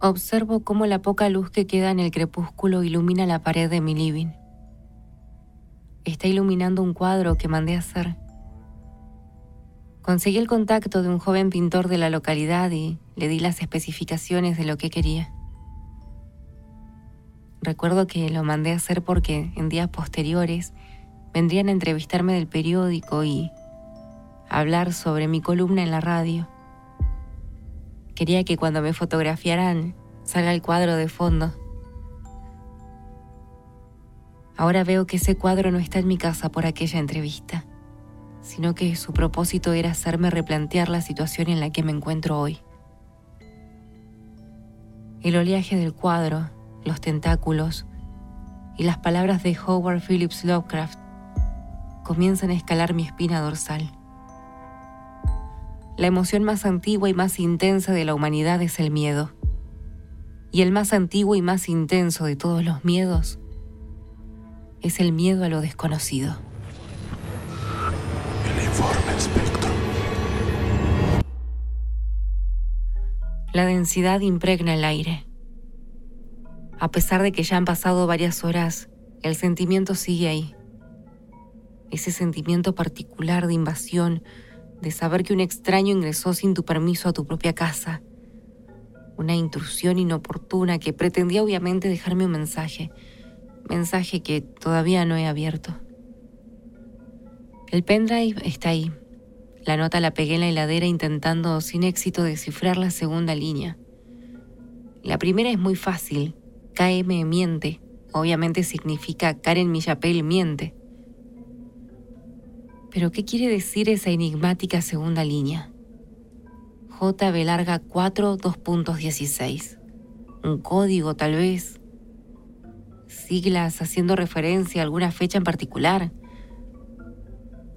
Observo cómo la poca luz que queda en el crepúsculo ilumina la pared de mi living. Está iluminando un cuadro que mandé a hacer. Conseguí el contacto de un joven pintor de la localidad y le di las especificaciones de lo que quería. Recuerdo que lo mandé a hacer porque en días posteriores vendrían a entrevistarme del periódico y hablar sobre mi columna en la radio. Quería que cuando me fotografiaran salga el cuadro de fondo. Ahora veo que ese cuadro no está en mi casa por aquella entrevista, sino que su propósito era hacerme replantear la situación en la que me encuentro hoy. El oleaje del cuadro, los tentáculos y las palabras de Howard Phillips Lovecraft comienzan a escalar mi espina dorsal. La emoción más antigua y más intensa de la humanidad es el miedo. Y el más antiguo y más intenso de todos los miedos es el miedo a lo desconocido. El informe espectro. La densidad impregna el aire. A pesar de que ya han pasado varias horas, el sentimiento sigue ahí. Ese sentimiento particular de invasión de saber que un extraño ingresó sin tu permiso a tu propia casa. Una intrusión inoportuna que pretendía obviamente dejarme un mensaje, mensaje que todavía no he abierto. El pendrive está ahí. La nota la pegué en la heladera intentando sin éxito descifrar la segunda línea. La primera es muy fácil. KM miente. Obviamente significa Karen Millapel miente. Pero ¿qué quiere decir esa enigmática segunda línea? JB larga 4 2.16. Un código tal vez. Siglas haciendo referencia a alguna fecha en particular.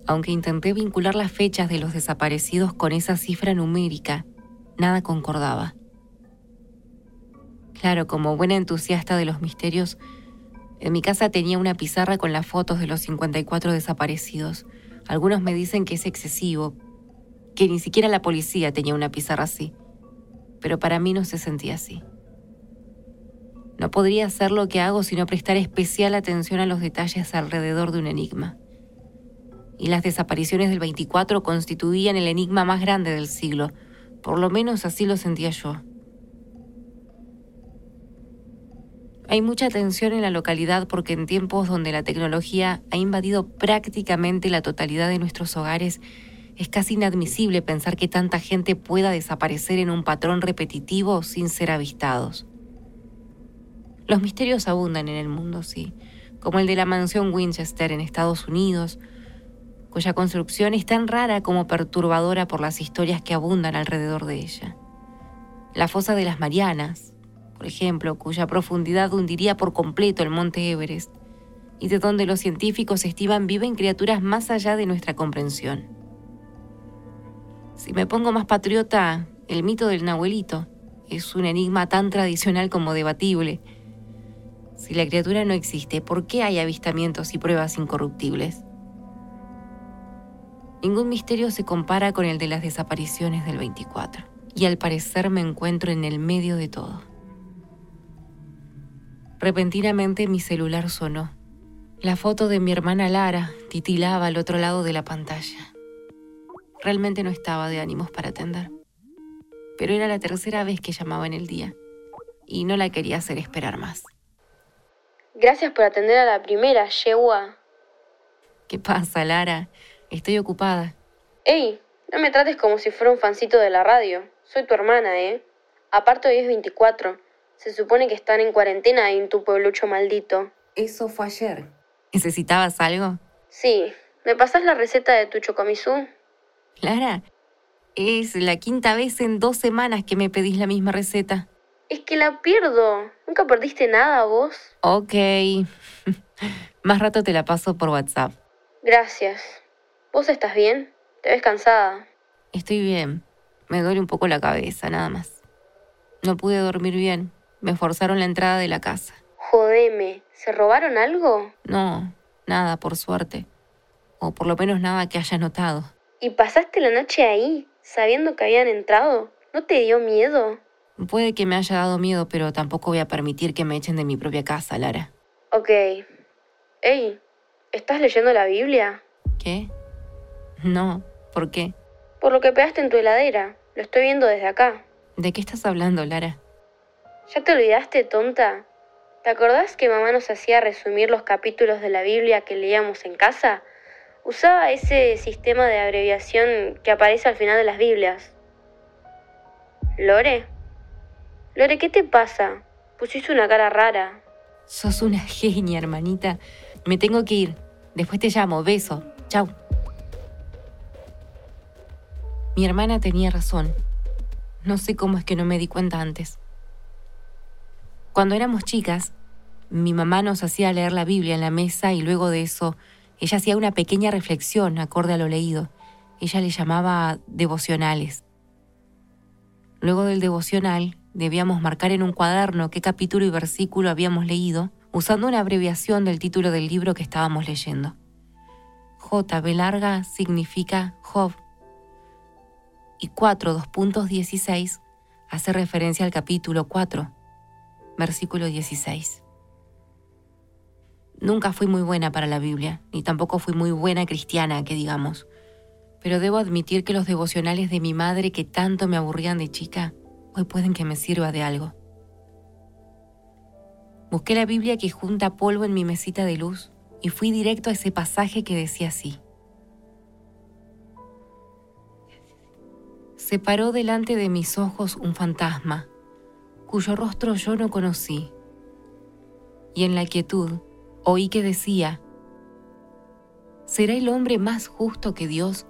Aunque intenté vincular las fechas de los desaparecidos con esa cifra numérica, nada concordaba. Claro, como buena entusiasta de los misterios, en mi casa tenía una pizarra con las fotos de los 54 desaparecidos algunos me dicen que es excesivo, que ni siquiera la policía tenía una pizarra así, pero para mí no se sentía así. No podría hacer lo que hago sino prestar especial atención a los detalles alrededor de un enigma. Y las desapariciones del 24 constituían el enigma más grande del siglo, por lo menos así lo sentía yo. Hay mucha tensión en la localidad porque en tiempos donde la tecnología ha invadido prácticamente la totalidad de nuestros hogares, es casi inadmisible pensar que tanta gente pueda desaparecer en un patrón repetitivo sin ser avistados. Los misterios abundan en el mundo, sí, como el de la mansión Winchester en Estados Unidos, cuya construcción es tan rara como perturbadora por las historias que abundan alrededor de ella. La fosa de las Marianas, por ejemplo, cuya profundidad hundiría por completo el monte Everest, y de donde los científicos estiman viven criaturas más allá de nuestra comprensión. Si me pongo más patriota, el mito del Nahuelito es un enigma tan tradicional como debatible. Si la criatura no existe, ¿por qué hay avistamientos y pruebas incorruptibles? Ningún misterio se compara con el de las desapariciones del 24, y al parecer me encuentro en el medio de todo. Repentinamente mi celular sonó. La foto de mi hermana Lara titilaba al otro lado de la pantalla. Realmente no estaba de ánimos para atender. Pero era la tercera vez que llamaba en el día y no la quería hacer esperar más. Gracias por atender a la primera, Yehua. ¿Qué pasa, Lara? Estoy ocupada. Ey, no me trates como si fuera un fancito de la radio. Soy tu hermana, ¿eh? Aparte hoy es 24 se supone que están en cuarentena en tu pueblucho maldito. Eso fue ayer. ¿Necesitabas algo? Sí. ¿Me pasas la receta de tu chocomizú? Clara, es la quinta vez en dos semanas que me pedís la misma receta. Es que la pierdo. ¿Nunca perdiste nada vos? Ok. Más rato te la paso por WhatsApp. Gracias. ¿Vos estás bien? ¿Te ves cansada? Estoy bien. Me duele un poco la cabeza, nada más. No pude dormir bien. Me forzaron la entrada de la casa. Jodeme, ¿se robaron algo? No, nada, por suerte. O por lo menos nada que haya notado. ¿Y pasaste la noche ahí, sabiendo que habían entrado? ¿No te dio miedo? Puede que me haya dado miedo, pero tampoco voy a permitir que me echen de mi propia casa, Lara. Ok. Ey, ¿estás leyendo la Biblia? ¿Qué? No, ¿por qué? Por lo que pegaste en tu heladera. Lo estoy viendo desde acá. ¿De qué estás hablando, Lara? ¿Ya te olvidaste, tonta? ¿Te acordás que mamá nos hacía resumir los capítulos de la Biblia que leíamos en casa? Usaba ese sistema de abreviación que aparece al final de las Biblias. ¿Lore? Lore, ¿qué te pasa? Pusiste una cara rara. Sos una genia, hermanita. Me tengo que ir. Después te llamo. Beso. Chau. Mi hermana tenía razón. No sé cómo es que no me di cuenta antes. Cuando éramos chicas, mi mamá nos hacía leer la Biblia en la mesa y luego de eso ella hacía una pequeña reflexión acorde a lo leído. Ella le llamaba devocionales. Luego del devocional, debíamos marcar en un cuaderno qué capítulo y versículo habíamos leído, usando una abreviación del título del libro que estábamos leyendo. J, B larga, significa Job. Y 4, 2.16 hace referencia al capítulo 4, versículo 16. Nunca fui muy buena para la Biblia, ni tampoco fui muy buena cristiana, que digamos. Pero debo admitir que los devocionales de mi madre que tanto me aburrían de chica, hoy pueden que me sirva de algo. Busqué la Biblia que junta polvo en mi mesita de luz y fui directo a ese pasaje que decía así. Se paró delante de mis ojos un fantasma, cuyo rostro yo no conocí, y en la quietud Oí que decía, ¿será el hombre más justo que Dios?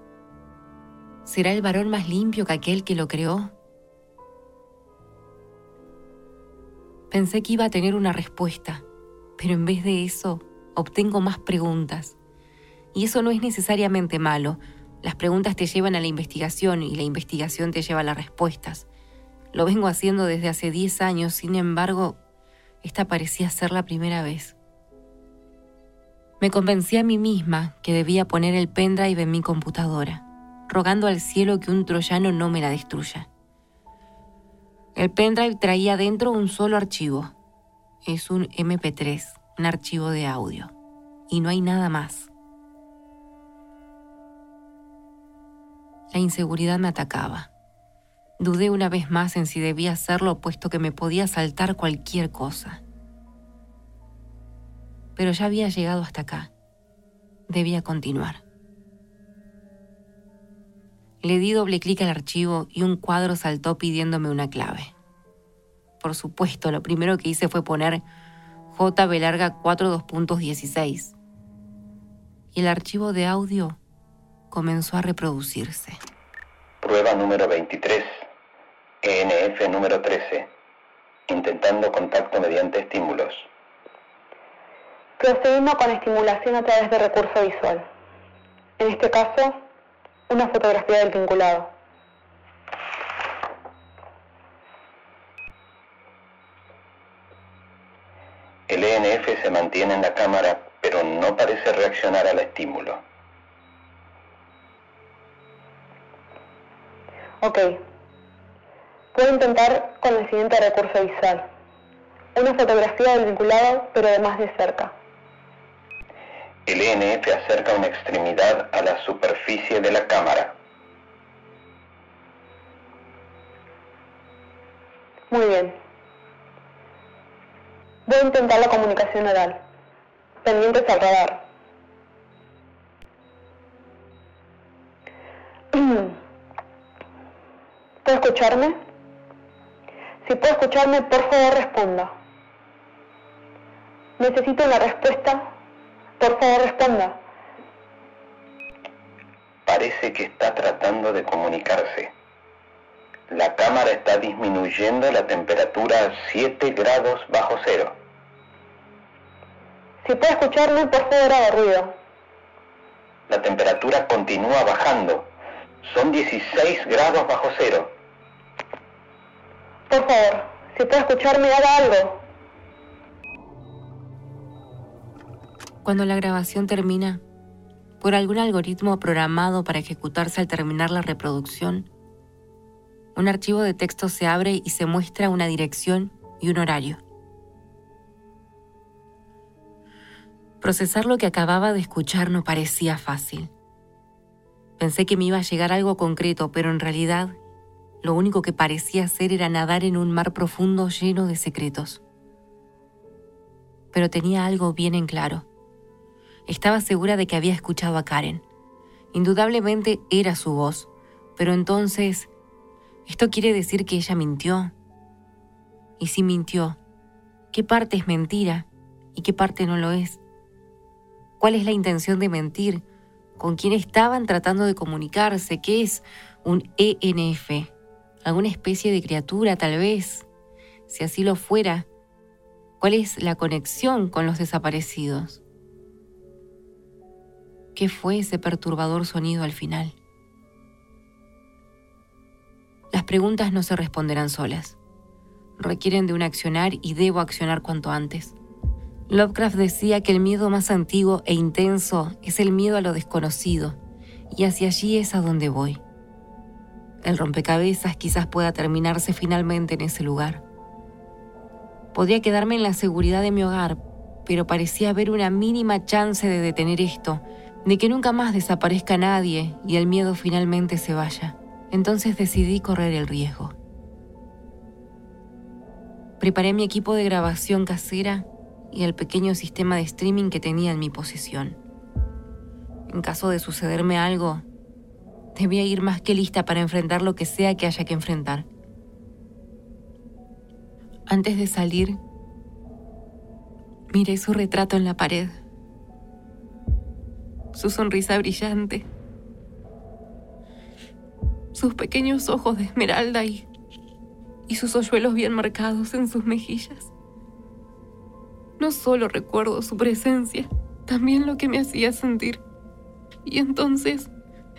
¿Será el varón más limpio que aquel que lo creó? Pensé que iba a tener una respuesta, pero en vez de eso obtengo más preguntas. Y eso no es necesariamente malo. Las preguntas te llevan a la investigación y la investigación te lleva a las respuestas. Lo vengo haciendo desde hace 10 años, sin embargo, esta parecía ser la primera vez. Me convencí a mí misma que debía poner el pendrive en mi computadora, rogando al cielo que un troyano no me la destruya. El pendrive traía dentro un solo archivo. Es un MP3, un archivo de audio. Y no hay nada más. La inseguridad me atacaba. Dudé una vez más en si debía hacerlo puesto que me podía saltar cualquier cosa pero ya había llegado hasta acá. Debía continuar. Le di doble clic al archivo y un cuadro saltó pidiéndome una clave. Por supuesto, lo primero que hice fue poner JB larga 42.16. Y el archivo de audio comenzó a reproducirse. Prueba número 23. ENF número 13. Intentando contacto mediante estímulos. Procedimos con estimulación a través de recurso visual. En este caso, una fotografía del vinculado. El ENF se mantiene en la cámara, pero no parece reaccionar al estímulo. Ok. Puedo intentar con el siguiente recurso visual. Una fotografía del vinculado, pero de más de cerca. El ENF acerca una extremidad a la superficie de la cámara. Muy bien. Voy a intentar la comunicación oral. Pendientes al radar. ¿Puedo escucharme? Si puedo escucharme, por favor responda. Necesito una respuesta por favor, responda. Parece que está tratando de comunicarse. La cámara está disminuyendo la temperatura a 7 grados bajo cero. Si puede escucharme, por favor, haga ruido. La temperatura continúa bajando. Son 16 grados bajo cero. Por favor, si puede escucharme, haga algo. Cuando la grabación termina, por algún algoritmo programado para ejecutarse al terminar la reproducción, Un archivo de texto se abre y se muestra una dirección y un horario. Procesar lo que acababa de escuchar no parecía fácil. Pensé que me iba a llegar algo concreto, pero en realidad lo único que parecía hacer era nadar en un mar profundo lleno de secretos. Pero tenía algo bien en claro. Estaba segura de que había escuchado a Karen. Indudablemente era su voz, pero entonces, ¿esto quiere decir que ella mintió? Y si mintió, ¿qué parte es mentira y qué parte no lo es? ¿Cuál es la intención de mentir? ¿Con quién estaban tratando de comunicarse? ¿Qué es un ENF? ¿Alguna especie de criatura tal vez? Si así lo fuera, ¿cuál es la conexión con los desaparecidos? ¿Qué fue ese perturbador sonido al final? Las preguntas no se responderán solas. Requieren de un accionar y debo accionar cuanto antes. Lovecraft decía que el miedo más antiguo e intenso es el miedo a lo desconocido, y hacia allí es a donde voy. El rompecabezas quizás pueda terminarse finalmente en ese lugar. Podría quedarme en la seguridad de mi hogar, pero parecía haber una mínima chance de detener esto, de que nunca más desaparezca nadie y el miedo finalmente se vaya. Entonces decidí correr el riesgo. Preparé mi equipo de grabación casera y el pequeño sistema de streaming que tenía en mi posesión. En caso de sucederme algo, debía ir más que lista para enfrentar lo que sea que haya que enfrentar. Antes de salir, miré su retrato en la pared su sonrisa brillante, sus pequeños ojos de esmeralda y, sus hoyuelos bien marcados en sus mejillas. No solo recuerdo su presencia, también lo que me hacía sentir. Y entonces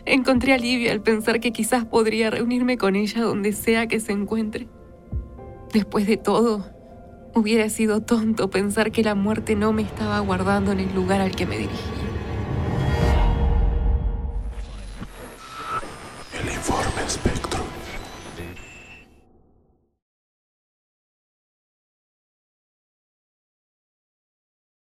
encontré alivio al pensar que quizás podría reunirme con ella donde sea que se encuentre. Después de todo, hubiera sido tonto pensar que la muerte no me estaba aguardando en el lugar al que me dirigía.